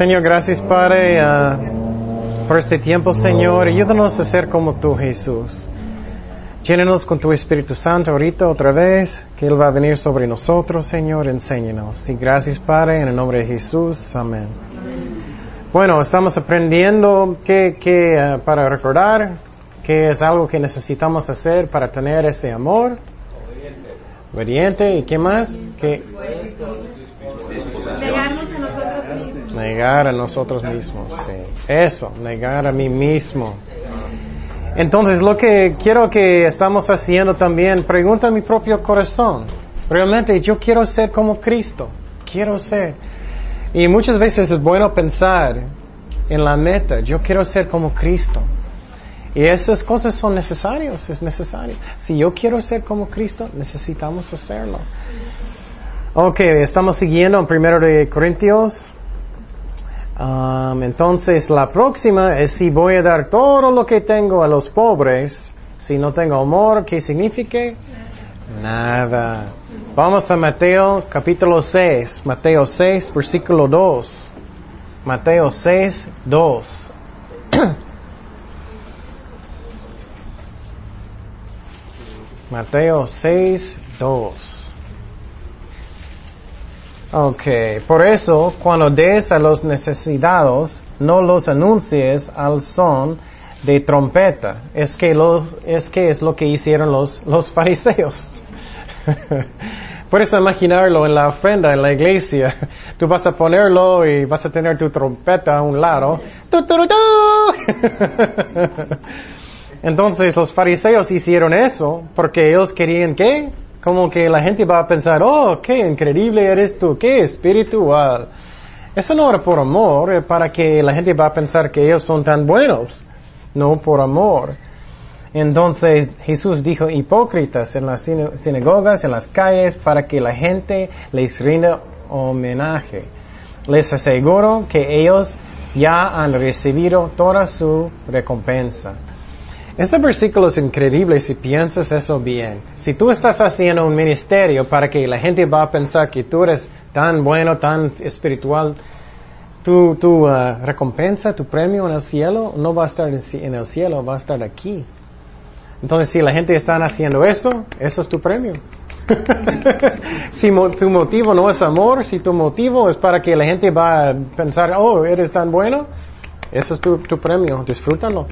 Señor, gracias Padre uh, por este tiempo, Señor. Ayúdanos a ser como tú, Jesús. Llénenos con tu Espíritu Santo ahorita otra vez, que Él va a venir sobre nosotros, Señor. Enséñanos. Y gracias, Padre, en el nombre de Jesús. Amén. Bueno, estamos aprendiendo que, uh, para recordar que es algo que necesitamos hacer para tener ese amor. Obediente. ¿Y qué más Negarnos a nosotros mismos. Negar a nosotros mismos, sí. Eso, negar a mí mismo. Entonces, lo que quiero que estamos haciendo también, pregunta a mi propio corazón. Realmente, yo quiero ser como Cristo. Quiero ser. Y muchas veces es bueno pensar en la meta. Yo quiero ser como Cristo. Y esas cosas son necesarias, es necesario. Si yo quiero ser como Cristo, necesitamos hacerlo. Ok, estamos siguiendo en primero de Corintios. Um, entonces, la próxima es si voy a dar todo lo que tengo a los pobres, si no tengo amor, ¿qué significa? Nada. Vamos a Mateo capítulo 6, Mateo 6, versículo 2. Mateo 6, 2. Mateo 6, 2. Ok, por eso cuando des a los necesitados, no los anuncies al son de trompeta. Es que, lo, es, que es lo que hicieron los, los fariseos. Puedes imaginarlo en la ofrenda en la iglesia. Tú vas a ponerlo y vas a tener tu trompeta a un lado. ¡Tu, tu, tu, Entonces los fariseos hicieron eso porque ellos querían que como que la gente va a pensar, oh, qué increíble eres tú, qué espiritual. Eso no era por amor, era para que la gente va a pensar que ellos son tan buenos, no por amor. Entonces Jesús dijo hipócritas en las sinagogas, en las calles, para que la gente les rinda homenaje. Les aseguro que ellos ya han recibido toda su recompensa. Este versículo es increíble si piensas eso bien. Si tú estás haciendo un ministerio para que la gente va a pensar que tú eres tan bueno, tan espiritual, tu, tu uh, recompensa, tu premio en el cielo no va a estar en el cielo, va a estar aquí. Entonces, si la gente está haciendo eso, eso es tu premio. si tu motivo no es amor, si tu motivo es para que la gente va a pensar, oh, eres tan bueno, ese es tu, tu premio, disfrútalo.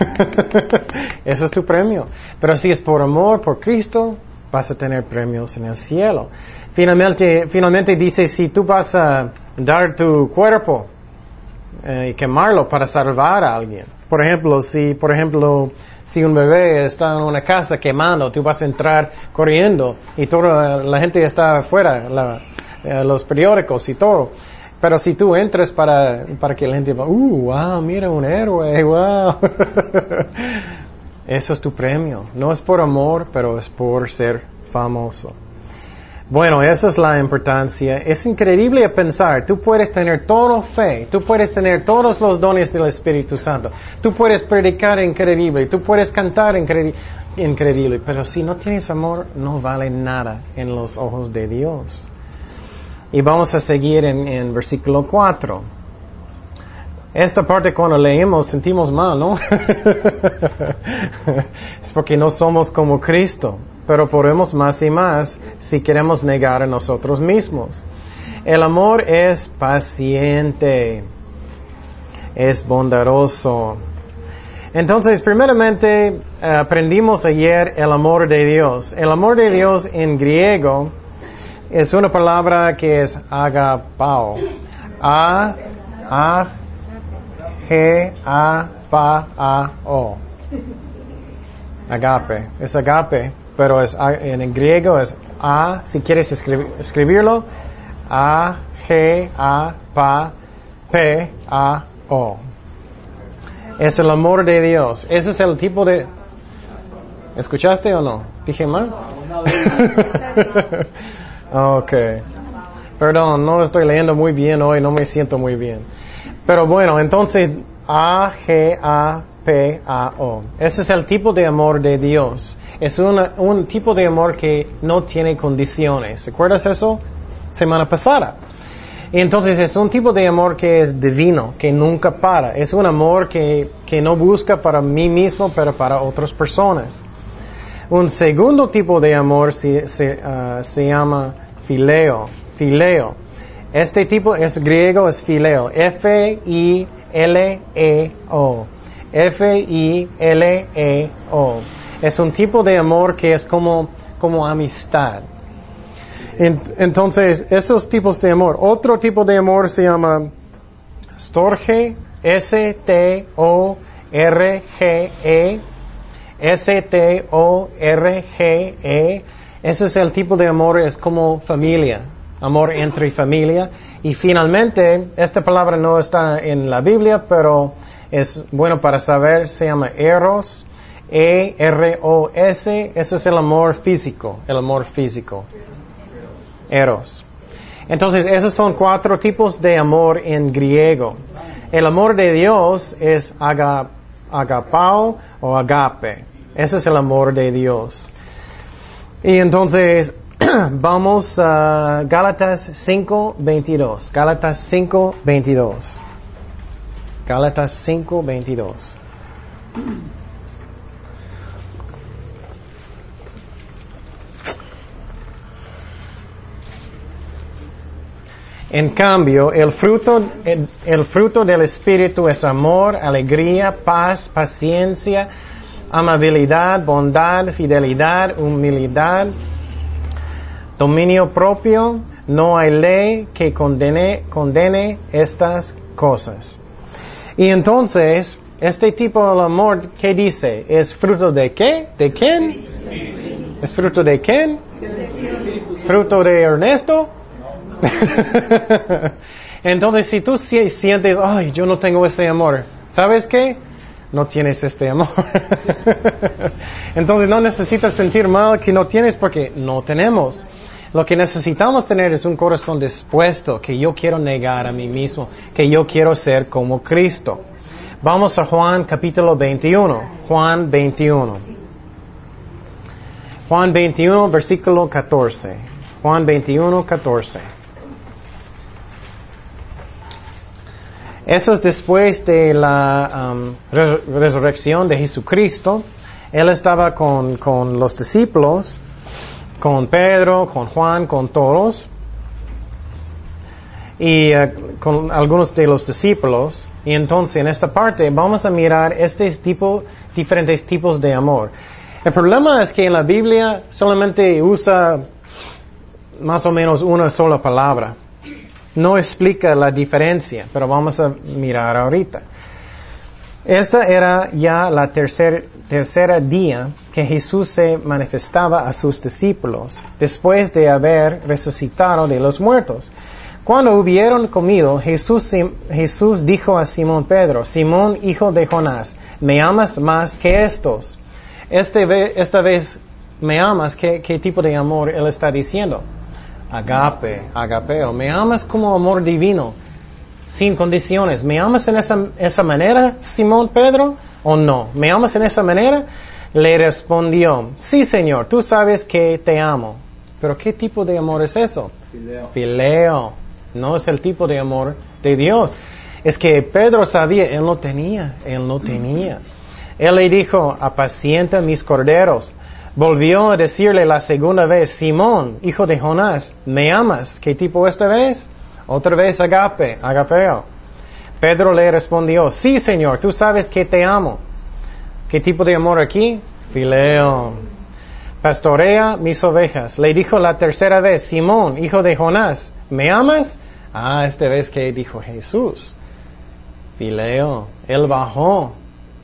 Ese es tu premio. Pero si es por amor, por Cristo, vas a tener premios en el cielo. Finalmente, finalmente dice, si tú vas a dar tu cuerpo eh, y quemarlo para salvar a alguien. Por ejemplo, si, por ejemplo, si un bebé está en una casa quemando, tú vas a entrar corriendo y toda la gente está afuera, eh, los periódicos y todo. Pero si tú entras para, para que la gente va, uh, wow, mira un héroe, wow. Eso es tu premio. No es por amor, pero es por ser famoso. Bueno, esa es la importancia. Es increíble pensar, tú puedes tener todo fe, tú puedes tener todos los dones del Espíritu Santo, tú puedes predicar increíble, tú puedes cantar increíble, pero si no tienes amor, no vale nada en los ojos de Dios. Y vamos a seguir en, en versículo 4. Esta parte cuando leemos sentimos mal, ¿no? es porque no somos como Cristo, pero podemos más y más si queremos negar a nosotros mismos. El amor es paciente, es bondadoso. Entonces, primeramente, aprendimos ayer el amor de Dios. El amor de Dios en griego es una palabra que es agapao. A, A, G, A, Pa, A, O. Agape. Es agape, pero es, en griego es A, si quieres escribirlo, A, G, A, Pa, P, A, O. Es el amor de Dios. Ese es el tipo de... ¿Escuchaste o no? ¿Dije mal? Ok. Perdón, no estoy leyendo muy bien hoy, no me siento muy bien. Pero bueno, entonces A, G, A, P, A, O. Ese es el tipo de amor de Dios. Es un tipo de amor que no tiene condiciones. ¿Recuerdas eso? Semana pasada. Y entonces es un tipo de amor que es divino, que nunca para. Es un amor que, que no busca para mí mismo, pero para otras personas. Un segundo tipo de amor se, se, uh, se llama fileo. Fileo. Este tipo es griego, es fileo. F-I-L-E-O. F-I-L-E-O. Es un tipo de amor que es como, como amistad. Entonces, esos tipos de amor. Otro tipo de amor se llama Storge, S-T-O-R-G-E, S-T-O-R-G-E. Ese es el tipo de amor, es como familia, amor entre familia. Y finalmente, esta palabra no está en la Biblia, pero es bueno para saber, se llama Eros, E-R-O-S, ese es el amor físico, el amor físico. Eros. Entonces, esos son cuatro tipos de amor en griego. El amor de Dios es agapao o agape. Ese es el amor de Dios. Y entonces, vamos a Gálatas 5.22. Gálatas 5.22. Gálatas 5.22. En cambio, el fruto, el, el, fruto del Espíritu es amor, alegría, paz, paciencia, amabilidad, bondad, fidelidad, humildad, dominio propio. No hay ley que condene, condene estas cosas. Y entonces, este tipo de amor, ¿qué dice? ¿Es fruto de qué? ¿De quién? ¿Es fruto de quién? ¿Fruto de Ernesto? Entonces, si tú sientes, ay, yo no tengo ese amor, ¿sabes qué? No tienes este amor. Entonces, no necesitas sentir mal que no tienes porque no tenemos. Lo que necesitamos tener es un corazón dispuesto, que yo quiero negar a mí mismo, que yo quiero ser como Cristo. Vamos a Juan capítulo 21. Juan 21. Juan 21, versículo 14. Juan 21, 14. Eso es después de la um, resurrección de Jesucristo. Él estaba con, con, los discípulos, con Pedro, con Juan, con todos, y uh, con algunos de los discípulos. Y entonces en esta parte vamos a mirar este tipo, diferentes tipos de amor. El problema es que en la Biblia solamente usa más o menos una sola palabra no explica la diferencia, pero vamos a mirar ahorita. Esta era ya la tercer, tercera día que Jesús se manifestaba a sus discípulos, después de haber resucitado de los muertos. Cuando hubieron comido, Jesús, Jesús dijo a Simón Pedro, Simón, hijo de Jonás, ¿me amas más que estos? Este, esta vez, ¿me amas? ¿Qué, ¿Qué tipo de amor él está diciendo? Agape, agapeo. Me amas como amor divino, sin condiciones. ¿Me amas en esa, esa manera, Simón Pedro, o no? ¿Me amas en esa manera? Le respondió, sí Señor, tú sabes que te amo. Pero ¿qué tipo de amor es eso? Fileo. Fileo. No es el tipo de amor de Dios. Es que Pedro sabía, él no tenía, él no tenía. Él le dijo, apacienta mis corderos. Volvió a decirle la segunda vez, Simón, hijo de Jonás, ¿me amas? ¿Qué tipo esta vez? Otra vez agape, agapeo. Pedro le respondió, sí Señor, tú sabes que te amo. ¿Qué tipo de amor aquí? Fileo. Pastorea mis ovejas. Le dijo la tercera vez, Simón, hijo de Jonás, ¿me amas? Ah, esta vez que dijo Jesús. Fileo. Él bajó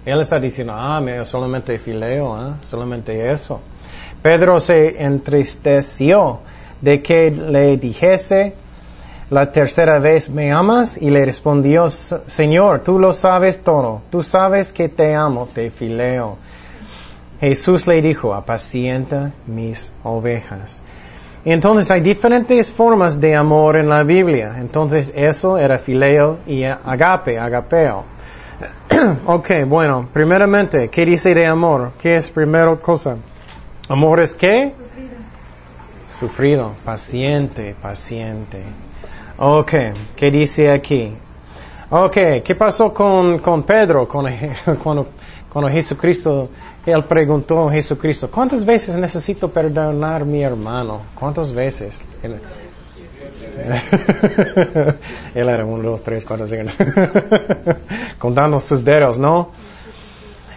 él está diciendo, ah, solamente fileo, ¿eh? solamente eso. Pedro se entristeció de que le dijese la tercera vez, ¿me amas? Y le respondió, Señor, tú lo sabes todo, tú sabes que te amo, te fileo. Jesús le dijo, apacienta mis ovejas. Entonces hay diferentes formas de amor en la Biblia. Entonces eso era fileo y agape, agapeo. ok, bueno, primeramente, ¿qué dice de amor? ¿Qué es primera cosa? ¿Amor es qué? Sufrido. Sufrido, paciente, paciente. Ok, ¿qué dice aquí? Ok, ¿qué pasó con, con Pedro con, cuando, cuando Jesucristo, él preguntó a Jesucristo, ¿cuántas veces necesito perdonar a mi hermano? ¿Cuántas veces? él era uno, dos, tres, cuatro, cinco, contando sus dedos, ¿no?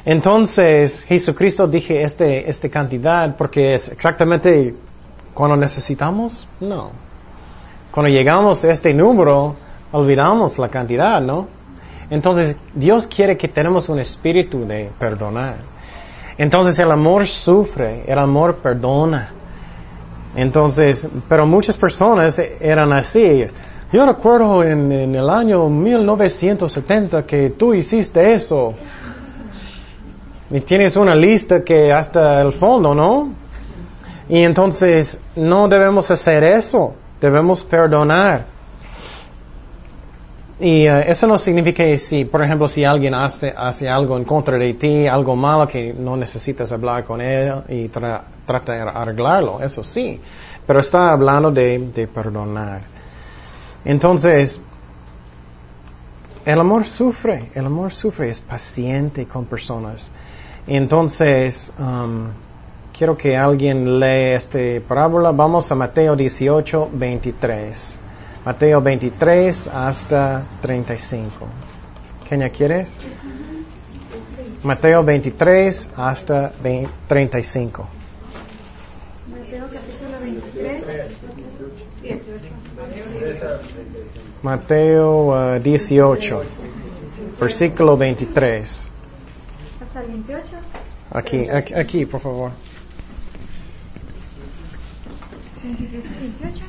Entonces, Jesucristo dije este, esta cantidad porque es exactamente cuando necesitamos, no. Cuando llegamos a este número, olvidamos la cantidad, ¿no? Entonces, Dios quiere que tenemos un espíritu de perdonar. Entonces, el amor sufre, el amor perdona. Entonces, pero muchas personas eran así. Yo recuerdo en, el año 1970 que tú hiciste eso. Y tienes una lista que hasta el fondo, ¿no? Y entonces no debemos hacer eso, debemos perdonar. Y uh, eso no significa que si, por ejemplo, si alguien hace, hace algo en contra de ti, algo malo que no necesitas hablar con él y tra trata de arreglarlo, eso sí. Pero está hablando de, de perdonar. Entonces, el amor sufre, el amor sufre, es paciente con personas. Entonces, um, quiero que alguien lea esta parábola. Vamos a Mateo 18, 23. Mateo 23 hasta 35. Kenia, ¿quieres? Mateo 23 hasta 20, 35. Mateo capítulo 23, 18. Mateo uh, 18, versículo 23. Hasta el 28. Aquí, aquí, aquí, por favor. 23 y 28.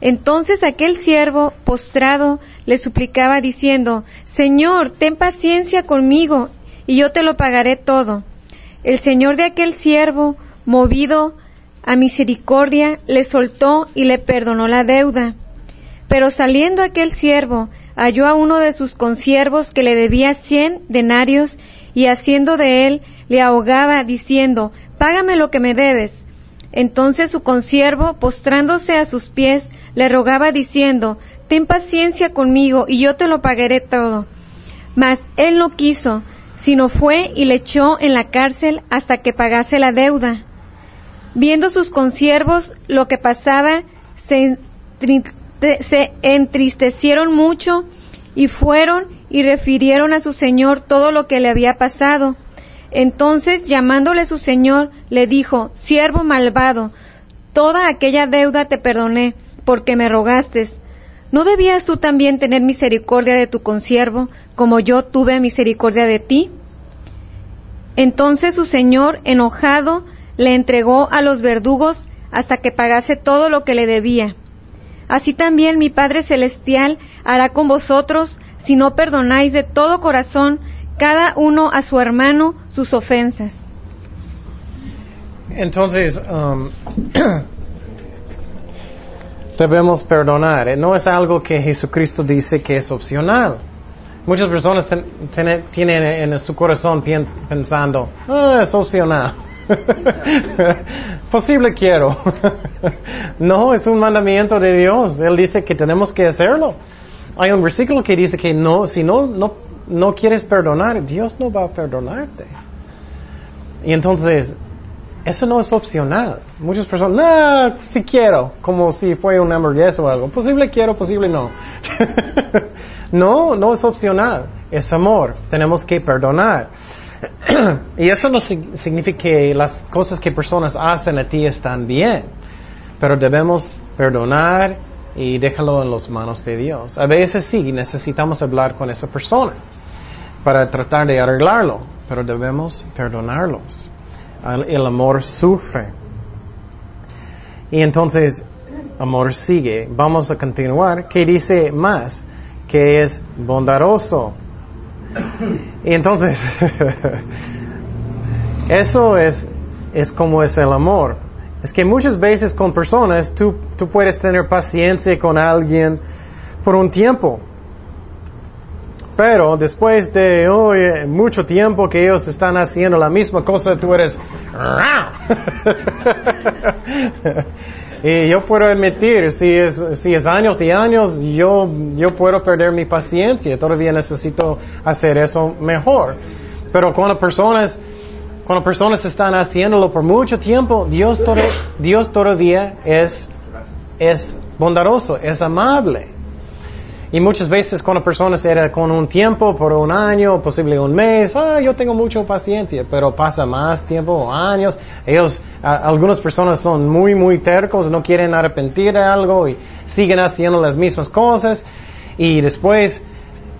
Entonces aquel siervo, postrado, le suplicaba diciendo, Señor, ten paciencia conmigo, y yo te lo pagaré todo. El señor de aquel siervo, movido a misericordia, le soltó y le perdonó la deuda. Pero saliendo aquel siervo, halló a uno de sus consiervos que le debía cien denarios, y haciendo de él, le ahogaba, diciendo, Págame lo que me debes. Entonces su consiervo, postrándose a sus pies, le rogaba diciendo, Ten paciencia conmigo y yo te lo pagaré todo. Mas él no quiso, sino fue y le echó en la cárcel hasta que pagase la deuda. Viendo sus consiervos lo que pasaba, se, entristecieron mucho y fueron y refirieron a su señor todo lo que le había pasado. Entonces, llamándole su señor, le dijo, Siervo malvado, toda aquella deuda te perdoné, porque me rogaste. ¿No debías tú también tener misericordia de tu consiervo, como yo tuve misericordia de ti? Entonces su señor, enojado, le entregó a los verdugos hasta que pagase todo lo que le debía. Así también mi Padre Celestial hará con vosotros si no perdonáis de todo corazón cada uno a su hermano sus ofensas. Entonces, um, debemos perdonar. Eh, No es algo que Jesucristo dice que es opcional. Muchas personas ten- ten- tienen en su corazón pensando, "Ah, es opcional. Posible quiero. no, es un mandamiento de Dios. Él dice que tenemos que hacerlo. Hay un versículo que dice que no, si no, no, no quieres perdonar, Dios no va a perdonarte. Y entonces, eso no es opcional. Muchas personas, no, si quiero, como si fuera una hamburguesa o algo. Posible quiero, posible no. no, no es opcional. Es amor. Tenemos que perdonar. y eso no sig- significa que las cosas que personas hacen a ti están bien. Pero debemos perdonar y déjalo en las manos de Dios. A veces sí, necesitamos hablar con esa persona para tratar de arreglarlo, pero debemos perdonarlos. El, amor sufre. Y entonces, amor sigue. Vamos a continuar. ¿Qué dice más? que es bondadoso. Y entonces, eso es, es como es el amor. Es que muchas veces con personas tú, tú puedes tener paciencia con alguien por un tiempo. Pero después de mucho tiempo que ellos están haciendo la misma cosa, tú eres... y yo puedo admitir, si es, si es años y años, yo, yo puedo perder mi paciencia. Todavía necesito hacer eso mejor. Pero cuando personas, cuando personas están haciéndolo por mucho tiempo, Dios, Dios todavía es, es bondadoso, es amable. Y muchas veces cuando personas era con un tiempo, por un año, posible un mes, ah, yo tengo mucha paciencia, pero pasa más tiempo, años. Ellos, algunas personas son muy, muy tercos, no quieren arrepentir de algo y siguen haciendo las mismas cosas. Y después,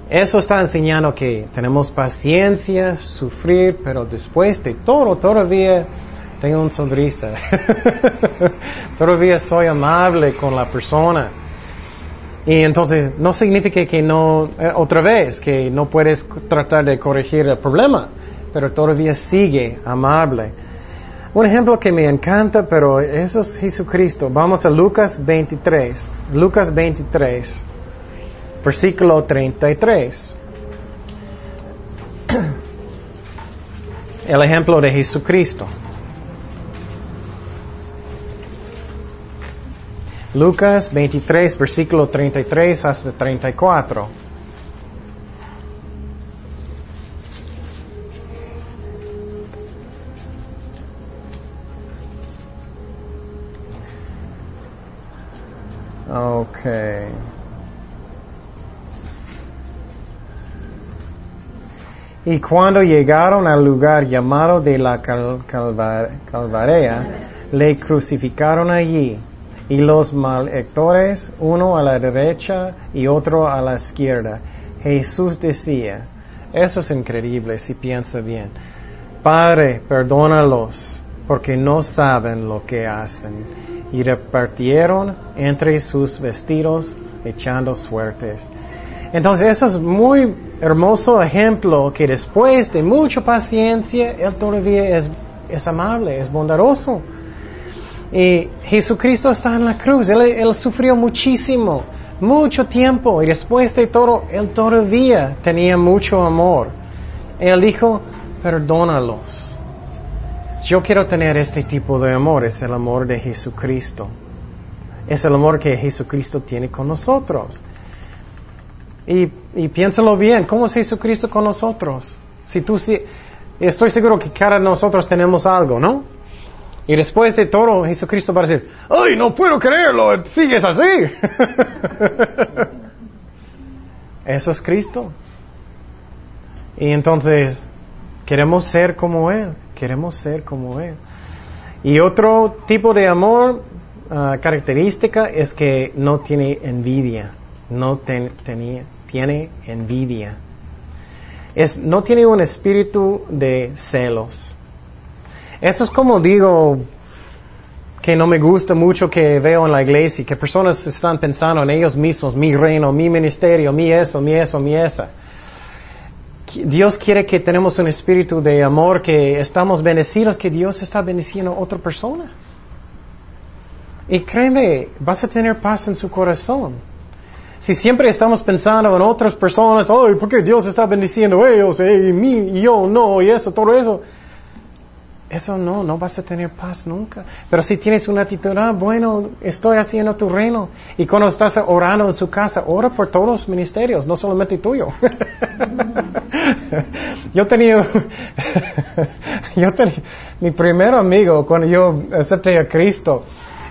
eso está enseñando que tenemos paciencia, sufrir, pero después de todo, todavía tengo una sonrisa. todavía soy amable con la persona. Y entonces no significa que no, eh, otra vez, que no puedes tratar de corregir el problema, pero todavía sigue amable. Un ejemplo que me encanta, pero eso es Jesucristo. Vamos a Lucas 23. Lucas 23, versículo 33. El ejemplo de Jesucristo. Lucas 23, versículo 33 hasta 34. Okay. Y cuando llegaron al lugar llamado de la Calvarea, le crucificaron allí y los malhechores, uno a la derecha y otro a la izquierda. Jesús decía, eso es increíble si piensa bien, Padre, perdónalos, porque no saben lo que hacen. Y repartieron entre sus vestidos echando suertes. Entonces, eso es muy hermoso ejemplo que después de mucha paciencia, Él todavía es, es amable, es bondadoso. Y Jesucristo está en la cruz, él, sufrió muchísimo, mucho tiempo, y después de todo, Él todavía tenía mucho amor. Él dijo, perdónalos. Yo quiero tener este tipo de amor, es el amor de Jesucristo. Es el amor que Jesucristo tiene con nosotros. Y, piénsalo bien, ¿cómo es Jesucristo con nosotros? Si tú, si, estoy seguro que cada nosotros tenemos algo, ¿no? Y después de todo, Jesucristo va a decir, ¡ay, no puedo creerlo! Sigues así. Eso es Cristo. Y entonces, queremos ser como Él, queremos ser como Él. Y otro tipo de amor, ah, característica, es que no tiene envidia, no tenía, tiene envidia. Es, no tiene un espíritu de celos. Eso es como digo que no me gusta mucho que veo en la iglesia, que personas están pensando en ellos mismos, mi reino, mi ministerio, mi eso, mi eso, mi esa. Dios quiere que tenemos un espíritu de amor, que estamos bendecidos, que Dios está bendiciendo a otra persona. Y créeme, vas a tener paz en su corazón. Si siempre estamos pensando en otras personas, ay, ¿por qué Dios está bendiciendo a ellos eh, y mí y yo no y eso, todo eso? Eso no, no vas a tener paz nunca. Pero si tienes una actitud, ah, bueno, estoy haciendo tu reino. Y cuando estás orando en su casa, ora por todos los ministerios, no solamente tuyo. yo tenía, yo tenía, mi primer amigo cuando yo acepté a Cristo,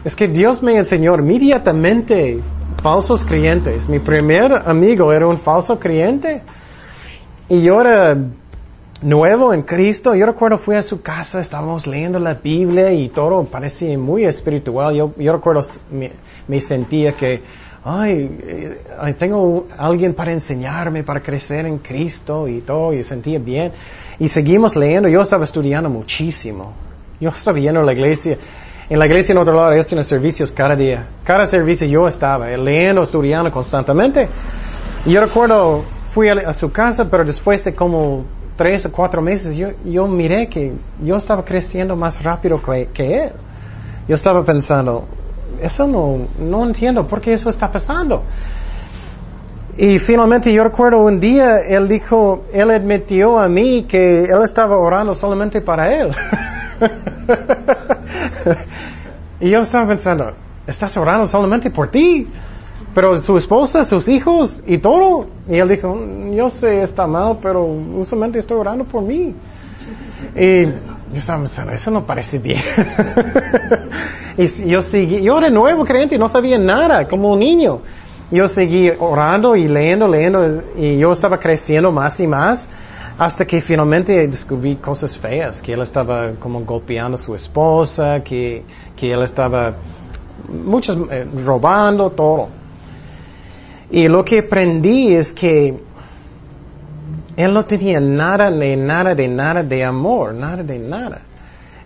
es que Dios me enseñó inmediatamente falsos creyentes. Mi primer amigo era un falso creyente. Y yo era nuevo en Cristo. Yo recuerdo fui a su casa, estábamos leyendo la Biblia y todo parecía muy espiritual. Yo, yo recuerdo me, sentía que, ay, eh, tengo alguien para enseñarme, para crecer en Cristo y todo, y sentía bien. Y seguimos leyendo, yo estaba estudiando muchísimo. Yo estaba yendo a la iglesia. En la iglesia en otro lado ellos tienen servicios cada día. Cada servicio yo estaba leyendo, estudiando constantemente. Y yo recuerdo, fui a, a su casa, pero después de como tres o cuatro meses, yo, yo miré que yo estaba creciendo más rápido que, él. Yo estaba pensando, eso no, no entiendo por qué eso está pasando. Y finalmente yo recuerdo un día él dijo, él admitió a mí que él estaba orando solamente para él. y yo estaba pensando, estás orando solamente por ti, pero su esposa, sus hijos y todo. Y él dijo, yo sé, está mal, pero usualmente estoy orando por mí. Y yo pensando, eso no parece bien. y yo seguí, yo era nuevo creyente y no sabía nada, como un niño. Yo seguí orando y leyendo, leyendo, y yo estaba creciendo más y más, hasta que finalmente descubrí cosas feas, que él estaba como golpeando a su esposa, que, que él estaba muchos eh, robando, todo. Y lo que aprendí es que él no tenía nada de nada de nada de amor, nada de nada.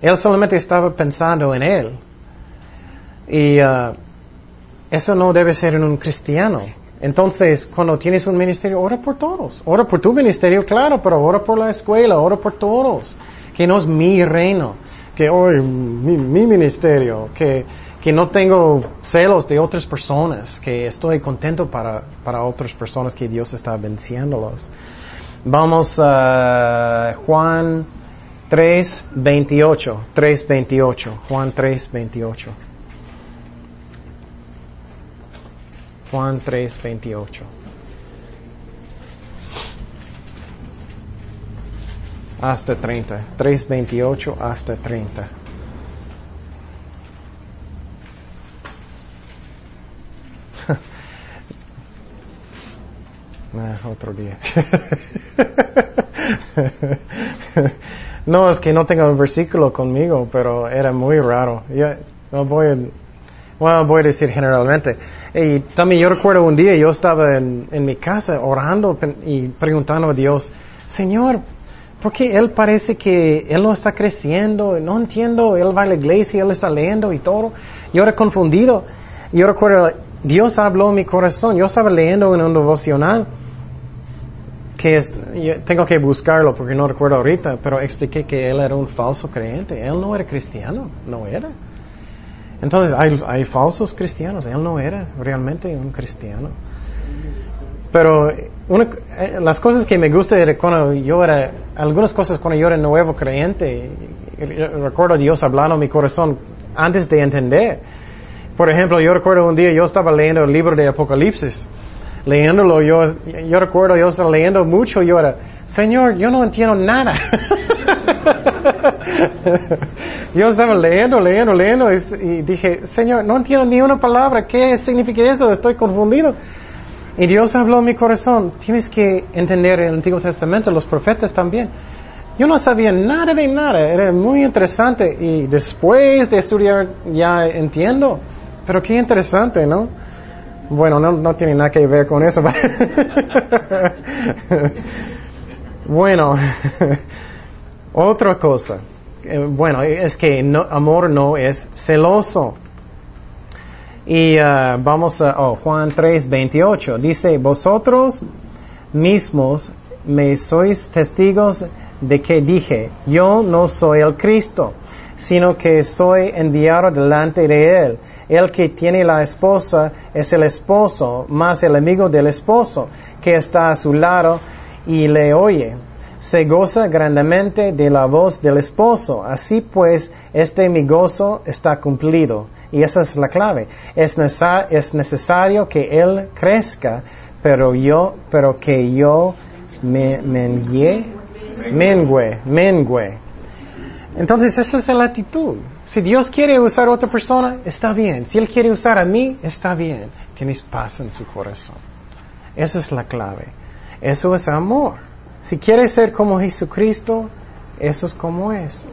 Él solamente estaba pensando en él. Y uh, eso no debe ser en un cristiano. Entonces, cuando tienes un ministerio, ora por todos. Ora por tu ministerio, claro, pero ora por la escuela, ora por todos. Que no es mi reino, que hoy mi, mi ministerio, que, que no tengo celos de otras personas, que estoy contento para, para otras personas que Dios está venciéndolos. Vamos a Juan 3, 28. 3, 28. Juan 3, 28. Juan 3, 28. Hasta 30. 3, 28 hasta 30. Ah, otro día. no, es que no tengo un versículo conmigo, pero era muy raro. Yo, no voy a, bueno, voy a decir generalmente. Y también yo recuerdo un día, yo estaba en, en mi casa orando y preguntando a Dios, Señor, ¿por qué Él parece que Él no está creciendo? No entiendo, Él va a la iglesia, Él está leyendo y todo. Yo era confundido. Yo recuerdo, Dios habló en mi corazón. Yo estaba leyendo en un devocional que es, yo tengo que buscarlo porque no recuerdo ahorita, pero expliqué que él era un falso creyente. Él no era cristiano, no era. Entonces hay, hay falsos cristianos, él no era realmente un cristiano. Pero una, eh, las cosas que me gustan era cuando yo era, algunas cosas cuando yo era nuevo creyente, recuerdo Dios hablando en mi corazón antes de entender. Por ejemplo, yo recuerdo un día yo estaba leyendo el libro de Apocalipsis leyéndolo, yo, yo recuerdo, yo estaba leyendo mucho, yo era, Señor, yo no entiendo nada. yo estaba leyendo, leyendo, leyendo y, dije, Señor, no entiendo ni una palabra, ¿qué significa eso? Estoy confundido. Y Dios habló en mi corazón, tienes que entender el Antiguo Testamento, los profetas también. Yo no sabía nada de nada, era muy interesante y después de estudiar ya entiendo, pero qué interesante, ¿no? Bueno, no, no tiene nada que ver con eso. bueno, otra cosa. Eh, bueno, es que amor no es celoso. Y uh, vamos a oh, Juan 3, 28. Dice, vosotros mismos me sois testigos de que dije, yo no soy el Cristo, sino que soy enviado delante de él. El que tiene la esposa es el esposo, más el amigo del esposo, que está a su lado y le oye. Se goza grandemente de la voz del esposo. Así pues, este mi gozo está cumplido. Y esa es la clave. Es, es necesario que él crezca, pero yo, pero que yo me mengue, mengue, mengue. Entonces, esa es la actitud. Si Dios quiere usar a otra persona, está bien. Si Él quiere usar a mí, está bien. Tienes paz en su corazón. Esa es la clave. Eso es amor. Si quieres ser como Jesucristo, eso es como es.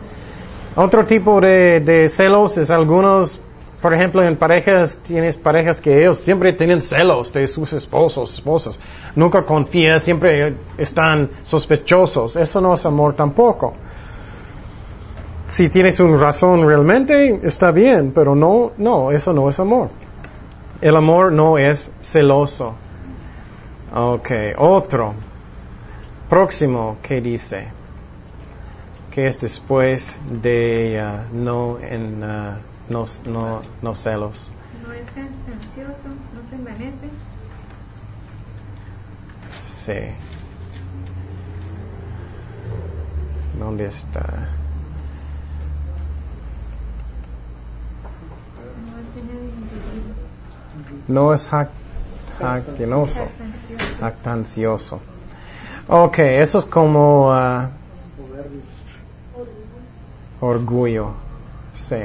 Otro tipo de, de celos es algunos, por ejemplo, en parejas, tienes parejas que ellos siempre tienen celos de sus esposos, esposas. Nunca confían, siempre están sospechosos. Eso no es amor tampoco si tienes una razón realmente, está bien, pero no, no, eso no es amor. El amor no es celoso. Ok, otro. Próximo, ¿qué dice? Que es después de ah, no en ah, no, no, no celos. No es ansioso, no se envanece. Sí. ¿Dónde está? No es lleno de individuo. No es jac- jactinoso, Jactancioso. Ok, eso es como ah, orgullo. Sí.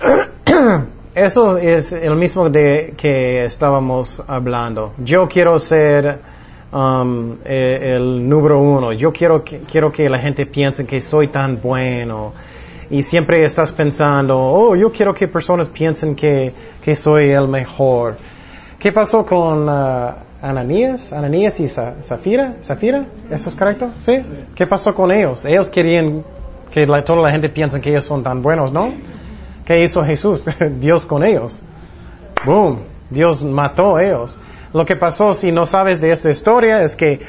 Eso es el mismo de que estábamos hablando. Yo quiero ser um, eh, el número uno. Yo quiero que, quiero que la gente piense que soy tan bueno. Y siempre estás pensando, oh, yo quiero que personas piensen que, que soy el mejor. ¿Qué pasó con ah, Ananías? Ananías y Zafira? ¿Zafira? ¿Eso es correcto? ¿Sí? ¿Qué pasó con ellos? Ellos querían que la- toda la gente piense que ellos son tan buenos, ¿no? ¿Qué hizo Jesús? Dios con ellos. Boom. Dios mató a ellos. Lo que pasó, si no sabes de esta historia, es que,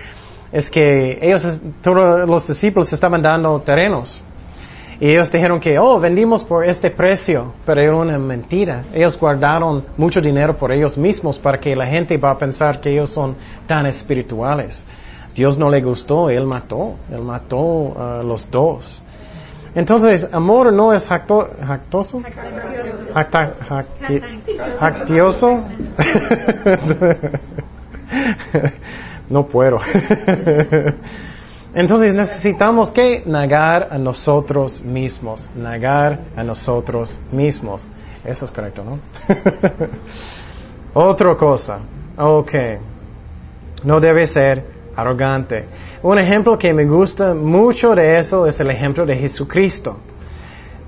es que ellos, todos los discípulos estaban dando terrenos. Y ellos dijeron que, oh, vendimos por este precio, pero era una mentira. Ellos guardaron mucho dinero por ellos mismos para que la gente va a pensar que ellos son tan espirituales. Dios no le gustó, Él mató, Él mató a los dos. Entonces, amor no es jacto, jactoso, Jacta- jacti- jactioso. no puedo. Entonces necesitamos que negar a nosotros mismos, negar a nosotros mismos. Eso es correcto, ¿no? Otra cosa, ok, no debe ser arrogante. Un ejemplo que me gusta mucho de eso es el ejemplo de Jesucristo.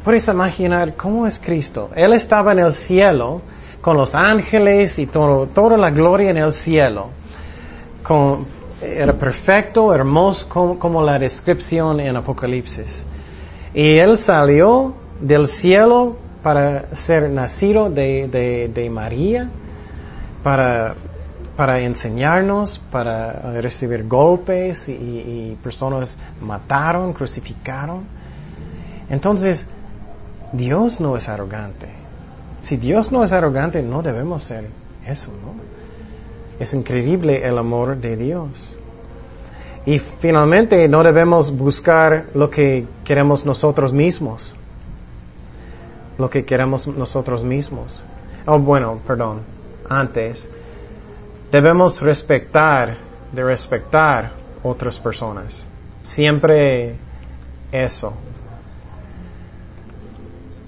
Puedes imaginar cómo es Cristo. Él estaba en el cielo con los ángeles y todo, toda la gloria en el cielo. Con- era perfecto, hermoso, como, la descripción en Apocalipsis. Y él salió del cielo para ser nacido de, de- de María, para, para enseñarnos, para recibir golpes y personas mataron, crucificaron. Entonces, Dios no es arrogante. Si Dios no es arrogante, no debemos ser eso, ¿no? Es increíble el amor de Dios. Y finalmente no debemos buscar lo que queremos nosotros mismos. Lo que queremos nosotros mismos. Oh, bueno, perdón. Antes, debemos respetar, de respetar otras personas. Siempre eso.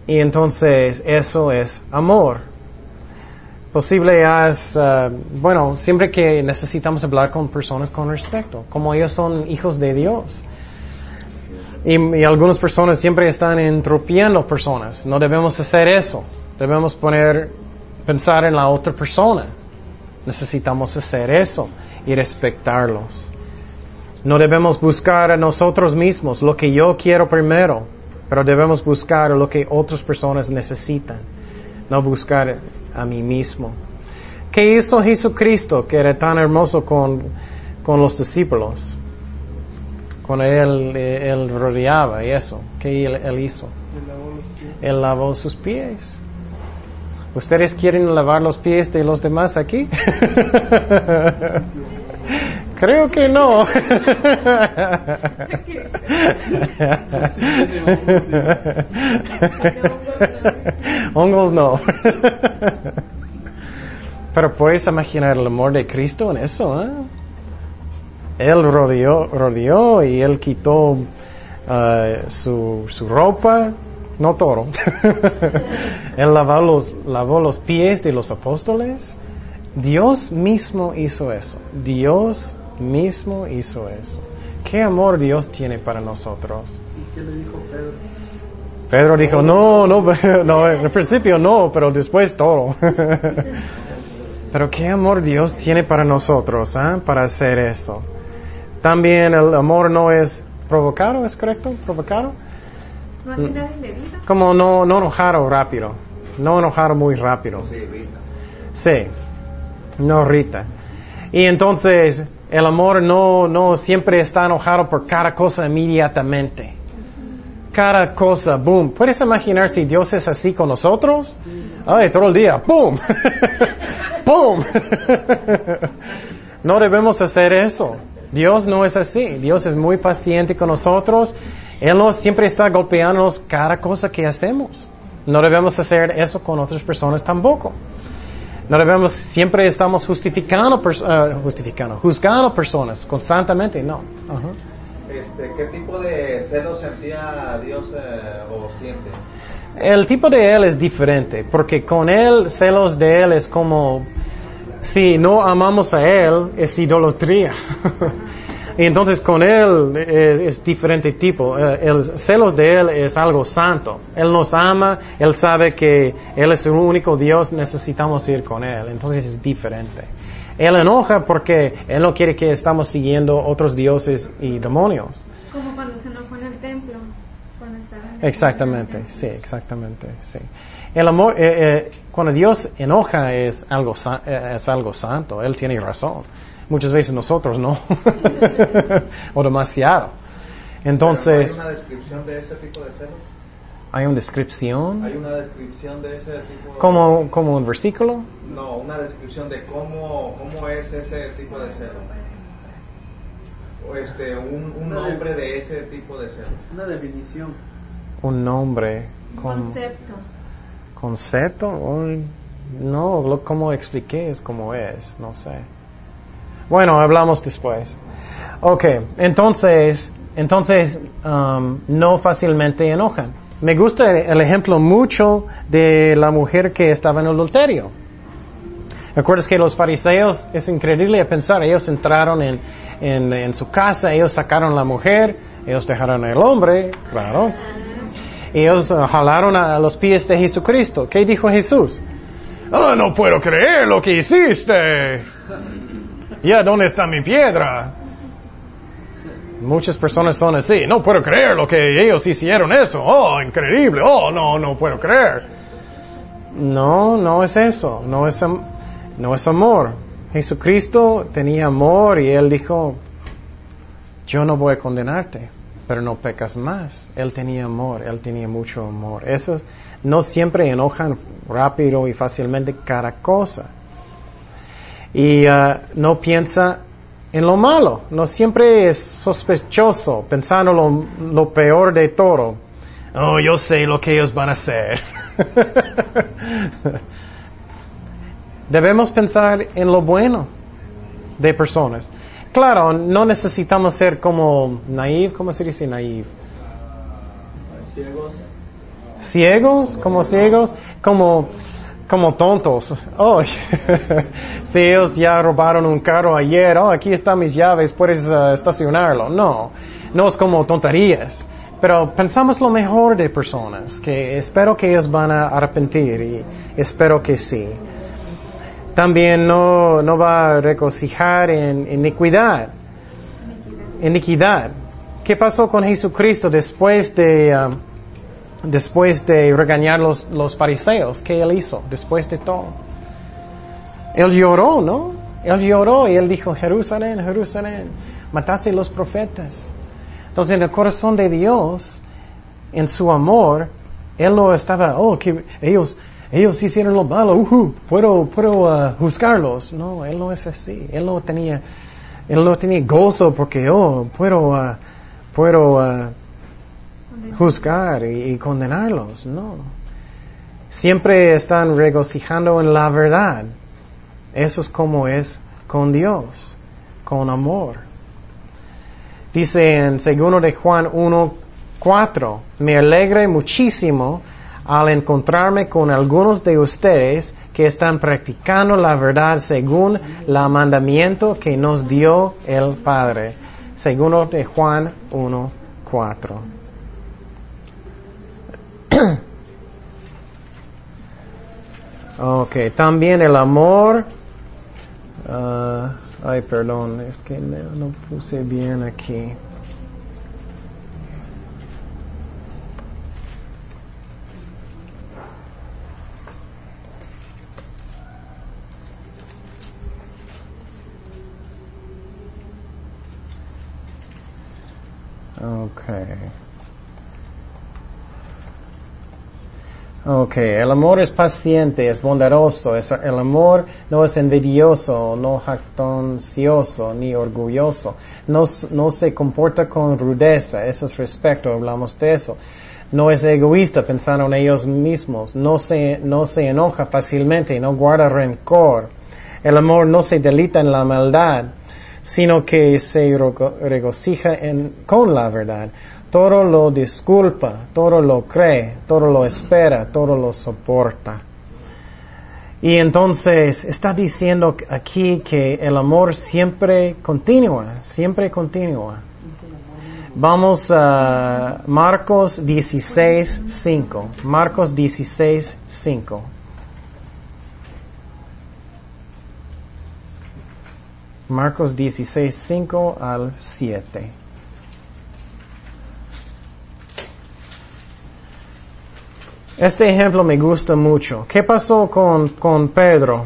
Y entonces eso es amor. Posible es, uh, bueno, siempre que necesitamos hablar con personas con respeto, como ellos son hijos de Dios. Y, y algunas personas siempre están entropiando personas. No debemos hacer eso. Debemos poner, pensar en la otra persona. Necesitamos hacer eso y respetarlos. No debemos buscar a nosotros mismos lo que yo quiero primero, pero debemos buscar lo que otras personas necesitan, no buscar a mí mismo. ¿Qué hizo Jesucristo que era tan hermoso con, con los discípulos? Cuando él, eh, él rodeaba y eso, ¿qué él, él hizo? Él lavó sus pies. ¿Ustedes quieren lavar los pies de los demás aquí? Creo que no. Hongos no. Pero puedes imaginar el amor de Cristo en eso, ¿eh? Él rodeó, rodeó y él quitó uh, su, su ropa, no todo. él lavó los, lavó los pies de los apóstoles. Dios mismo hizo eso. Dios mismo hizo eso. ¿Qué amor Dios tiene para nosotros? ¿Y qué le dijo Pedro? Pedro dijo, no, no, no, en principio no, pero después todo. pero qué amor Dios tiene para nosotros, ¿ah? Para hacer eso. También el amor no es provocado, ¿es correcto? ¿Provocado? No. Como no, no enojado rápido. No enojado muy rápido. Sí, no irrita. Y entonces el amor no, no siempre está enojado por cada cosa inmediatamente. Cada cosa, boom. ¿Puedes imaginar si Dios es así con nosotros? Ay, todo el día, boom. boom. no debemos hacer eso. Dios no es así. Dios es muy paciente con nosotros. Él no siempre está golpeándonos cada cosa que hacemos. No debemos hacer eso con otras personas tampoco. No debemos, siempre estamos justificando, uh, justificando, juzgando personas constantemente, no. Este, ¿Qué tipo de celos sentía Dios eh, o siente? El tipo de él es diferente, porque con él, celos de él es como, si no amamos a él, es idolatría. Y entonces con él es, diferente tipo. Eh, el celos de él es algo santo. Él nos ama, él sabe que él es el único Dios, necesitamos ir con él. Entonces es diferente. Él enoja porque él no quiere que estamos siguiendo otros dioses y demonios. Como cuando se enojó en el templo. exactamente, sí, exactamente, sí. El amor, eh, eh, cuando Dios enoja es algo, es algo santo, Él tiene razón. Muchas veces nosotros no. o demasiado. Entonces. ¿Hay una descripción de ese tipo de celos? ¿Hay una descripción? ¿Hay una descripción de ese tipo de... ¿Como, como un versículo? No, una descripción de cómo, cómo es ese tipo de celo. O este, un, un nombre de ese tipo de celo. Una definición. Un nombre. Un concepto. ¿Concepto? no, lo, como expliqué es como es, no sé. Bueno, hablamos después. Ok, entonces, entonces um, no fácilmente enojan. Me gusta el ejemplo mucho de la mujer que estaba en el adulterio. ¿Recuerdas que los fariseos, es increíble pensar, ellos entraron en, en, su casa, ellos sacaron la mujer, ellos dejaron el hombre, claro. Ellos uh, jalaron a los pies de Jesucristo. ¿Qué dijo Jesús? Oh, no puedo creer lo que hiciste. Ya, ¿dónde está mi piedra? Muchas personas son así. No puedo creer lo que ellos hicieron eso. Oh, increíble. Oh, no, no puedo creer. No, no es eso. No es, no es amor. Jesucristo tenía amor y Él dijo, yo no voy a condenarte, pero no pecas más. Él tenía amor, Él tenía mucho amor. Eso no siempre enojan rápido y fácilmente cada cosa y uh, no piensa en lo malo, no siempre es sospechoso, pensando lo, lo peor de todo. Oh, yo sé lo que ellos van a hacer. Debemos pensar en lo bueno de personas. Claro, no necesitamos ser como naive, ¿cómo se dice naive? Ciegos. Ciegos, como ciegos, como como tontos. Oh, si ellos ya robaron un carro ayer, oh, aquí están mis llaves, puedes uh, estacionarlo. No, no es como tonterías. Pero pensamos lo mejor de personas, que espero que ellos van a arrepentir y espero que sí. También no, no va a regocijar en iniquidad. Iniquidad. ¿Qué pasó con Jesucristo después de... Um, después de regañar los, los fariseos, ¿qué él hizo después de todo? Él lloró, ¿no? Él lloró y él dijo, Jerusalén, Jerusalén, mataste a los profetas. Entonces en el corazón de Dios, en su amor, él no estaba, oh, que ellos, ellos hicieron lo malo, uh, puedo, puedo uh, juzgarlos. No, él no es así. Él no tenía, él no tenía gozo porque, oh, puedo, uh, puedo uh, juzgar y, condenarlos, no. Siempre están regocijando en la verdad. Eso es como es con Dios, con amor. Dice en 2 de Juan 1, 4, me alegré muchísimo al encontrarme con algunos de ustedes que están practicando la verdad según el mandamiento que nos dio el Padre. Segundo de Juan 1, 4. Ok, también el amor. Uh, ay, perdón, es que no puse bien aquí. Okay. Ok, el amor es paciente, es bondadoso, el amor no es envidioso, no jactancioso, ni orgulloso, no, se comporta con rudeza, eso es respecto, hablamos de eso. No es egoísta pensando en ellos mismos, no se, no se enoja fácilmente, no guarda rencor. El amor no se delita en la maldad, sino que se rego- regocija en, con la verdad. Todo lo disculpa, todo lo cree, todo lo espera, todo lo soporta. Y entonces está diciendo aquí que el amor siempre continúa, siempre continúa. Vamos a Marcos 16, 5. Marcos 16, 5. Marcos 16, 5 al 7. Este ejemplo me gusta mucho. ¿Qué pasó con, con Pedro?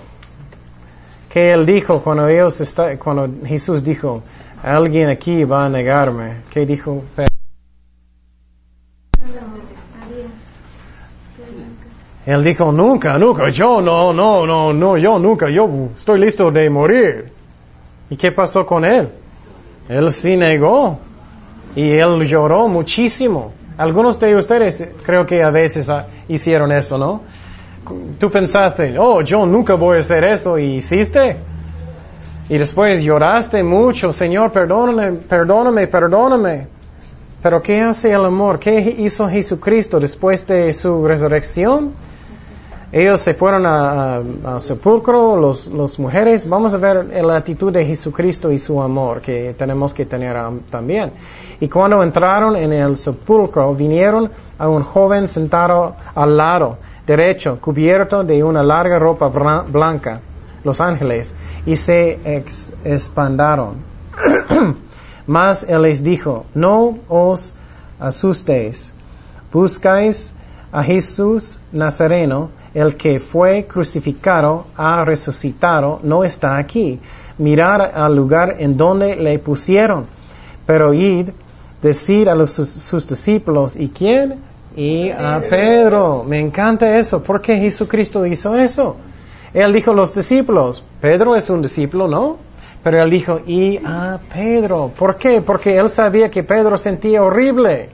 Que él dijo cuando ellos está, cuando Jesús dijo, alguien aquí va a negarme. ¿Qué dijo Pedro? Él dijo, nunca, nunca, yo no, no, no, no, yo nunca, yo estoy listo de morir. ¿Y qué pasó con él? Él sí negó. Y él lloró muchísimo. Algunos de ustedes creo que a veces hicieron eso, ¿no? Tú pensaste, oh, yo nunca voy a hacer eso y hiciste. Y después lloraste mucho, Señor, perdóname, perdóname, perdóname. Pero ¿qué hace el amor? ¿Qué hizo Jesucristo después de su resurrección? Ellos se fueron al sepulcro, los, los mujeres. Vamos a ver la actitud de Jesucristo y su amor que tenemos que tener am- también. Y cuando entraron en el sepulcro, vinieron a un joven sentado al lado derecho, cubierto de una larga ropa blanca, los ángeles, y se ex- espantaron. Mas él les dijo, no os asustéis, buscáis a Jesús Nazareno, el que fue crucificado, ha resucitado, no está aquí. Mirad al lugar en donde le pusieron. Pero id, decid a los, sus, sus discípulos, ¿y quién? Y a Pedro. Me encanta eso. ¿Por qué Jesucristo hizo eso? Él dijo a los discípulos, Pedro es un discípulo, ¿no? Pero él dijo, y a Pedro. ¿Por qué? Porque él sabía que Pedro sentía horrible.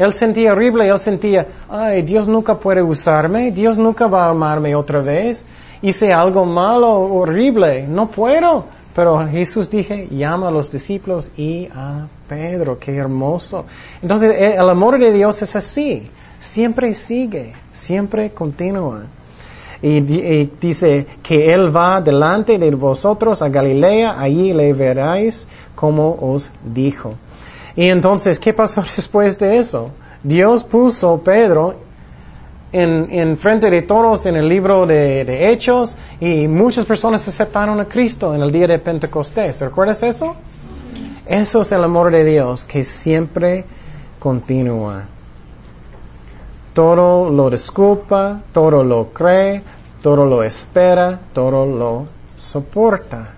Él sentía horrible, él sentía, ay, Dios nunca puede usarme, Dios nunca va a amarme otra vez. Hice algo malo, horrible, no puedo. Pero Jesús dije, llama a los discípulos y a Pedro, qué hermoso. Entonces, eh, el amor de Dios es así, siempre sigue, siempre continúa. Y, di- y dice que Él va delante de vosotros a Galilea, allí le veráis como os dijo. Y entonces, ¿qué pasó después de eso? Dios puso Pedro en, en frente de todos en el libro de, de Hechos y muchas personas aceptaron a Cristo en el día de Pentecostés. ¿Recuerdas eso? Eso es el amor de Dios que siempre continúa. Todo lo disculpa, todo lo cree, todo lo espera, todo lo soporta.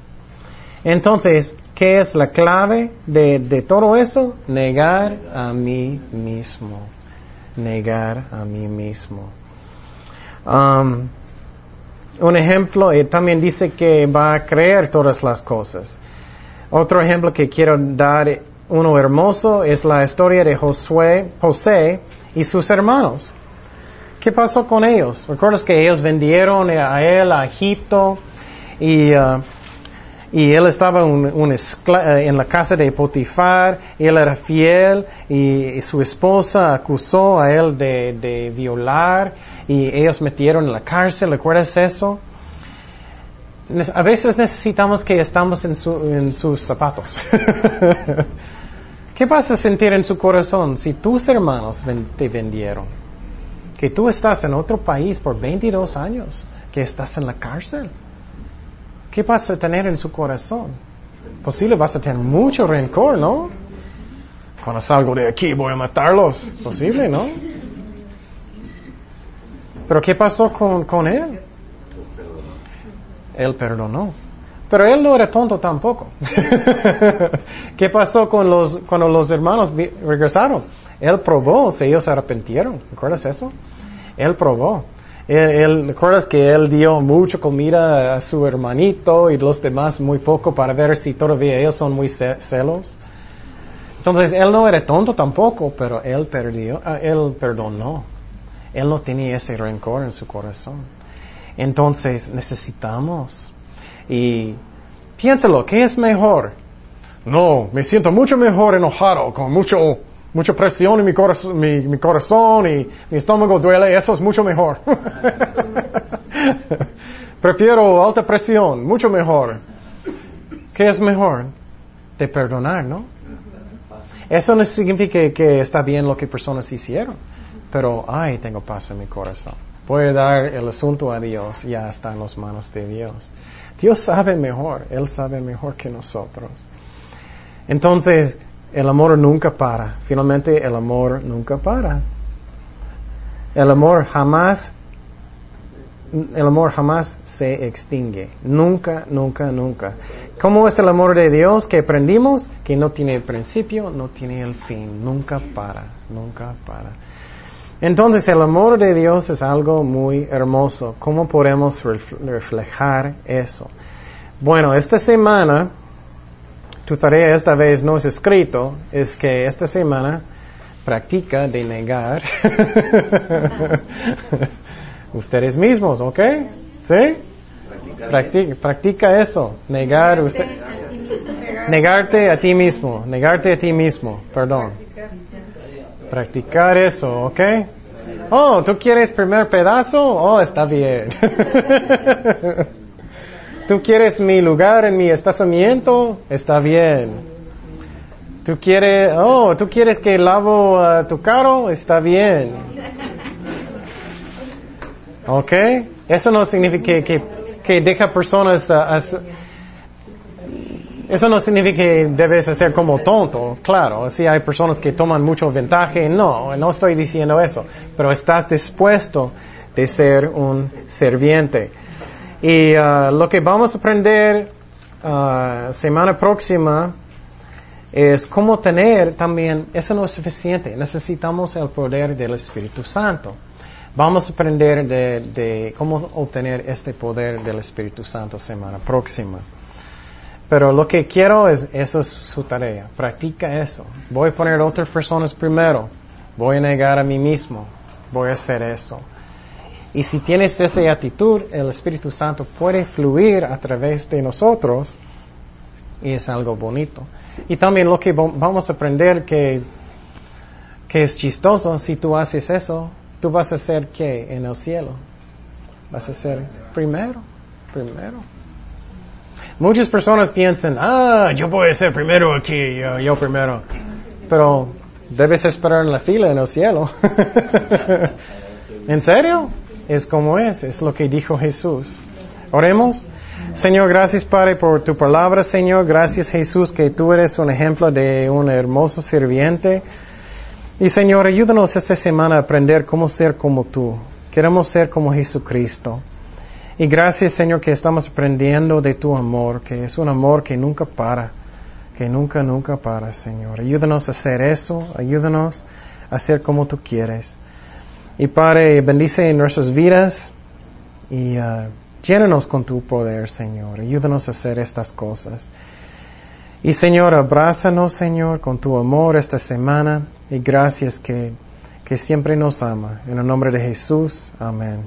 Entonces, ¿qué es la clave de, de todo eso? Negar a mí mismo. Negar a mí mismo. Um, un ejemplo, eh, también dice que va a creer todas las cosas. Otro ejemplo que quiero dar, uno hermoso, es la historia de Josué, José y sus hermanos. ¿Qué pasó con ellos? ¿Recuerdas que ellos vendieron a él a Egipto y, uh, y él estaba eh, en la casa de Potifar, él era fiel y, su esposa acusó a él de, violar y ellos metieron en la cárcel, ¿recuerdas eso? A veces necesitamos que estamos en, en sus zapatos. ¿Qué vas a sentir en su corazón si tus hermanos te vendieron? Que tú estás en otro país por 22 años, que estás en la cárcel. ¿Qué vas a tener en su corazón? Posible vas a tener mucho rencor, ¿no? Cuando salgo de aquí voy a matarlos. Posible, ¿no? Pero ¿qué pasó con, con él? Él perdonó. Pero él no era tonto tampoco. ¿Qué pasó con los, cuando los hermanos regresaron? Él probó ellos se arrepintieron. ¿Recuerdas eso? Él probó. Él, él- ¿Recuerdas que él dio mucha comida a su hermanito y los demás muy poco para ver si todavía ellos son muy ce- celos? Entonces él no era tonto tampoco, pero él perdió, ah, él perdonó. Él no tenía ese rencor en su corazón. Entonces necesitamos. Y piénsalo, ¿qué es mejor? No, me siento mucho mejor enojado, con mucho, mucha presión en mi corazón, mi, mi corazón y mi estómago duele, eso es mucho mejor. Prefiero alta presión, mucho mejor. ¿Qué es mejor? De perdonar, ¿no? Eso no significa que, está bien lo que personas hicieron, pero, ay, tengo paz en mi corazón. Voy a dar el asunto a Dios, ya está en las manos de Dios. Dios sabe mejor, Él sabe mejor que nosotros. Entonces, el amor nunca para. Finalmente, el amor nunca para. El amor jamás, el amor jamás se extingue. Nunca, nunca, nunca. ¿Cómo es el amor de Dios que aprendimos? Que no tiene principio, no tiene el fin. Nunca para, nunca para. Entonces, el amor de Dios es algo muy hermoso. ¿Cómo podemos ref- reflejar eso? Bueno, esta semana, tu tarea esta vez no es escrito, es que esta semana practica de negar ustedes mismos, ¿ok? ¿Sí? Practica, practica eso, negar usted, negarte a ti mismo, negarte a ti mismo, perdón. Practicar eso, ¿ok? Oh, ¿tú quieres primer pedazo? Oh, está bien. ¿Tú quieres mi lugar en mi estacionamiento? Está bien. ¿Tú quieres, oh, ¿tú quieres que lavo uh, tu carro? Está bien. ¿Ok? Eso no significa que, que, deja personas uh, eso no significa que debes ser como tonto, claro. Si hay personas que toman mucho ventaja, no, no estoy diciendo eso. Pero estás dispuesto de ser un serviente. Y uh, lo que vamos a aprender uh, semana próxima es cómo tener también, eso no es suficiente, necesitamos el poder del Espíritu Santo. Vamos a aprender de, de cómo obtener este poder del Espíritu Santo semana próxima. Pero lo que quiero es, eso es su tarea. Practica eso. Voy a poner a otras personas primero. Voy a negar a mí mismo. Voy a hacer eso. Y si tienes esa actitud, el Espíritu Santo puede fluir a través de nosotros y es algo bonito. Y también lo que vamos a aprender que, que es chistoso, si tú haces eso, tú vas a ser qué en el cielo. Vas a ser primero, primero. Muchas personas piensan, ah, yo voy a ser primero aquí, yo, yo primero. Pero debes esperar en la fila en el cielo. ¿En serio? Es como es, es lo que dijo Jesús. Oremos. Señor, gracias Padre por tu palabra, Señor. Gracias Jesús que tú eres un ejemplo de un hermoso sirviente. Y Señor, ayúdanos esta semana a aprender cómo ser como tú. Queremos ser como Jesucristo. Y gracias Señor que estamos aprendiendo de tu amor, que es un amor que nunca para, que nunca, nunca para, Señor. Ayúdanos a hacer eso, ayúdanos a ser como tú quieres. Y Padre, bendice en nuestras vidas y llénanos con tu poder, Señor. Ayúdanos a hacer estas cosas. Y Señor, abrázanos, Señor, con tu amor esta semana y gracias que, que siempre nos ama. En el nombre de Jesús, amén.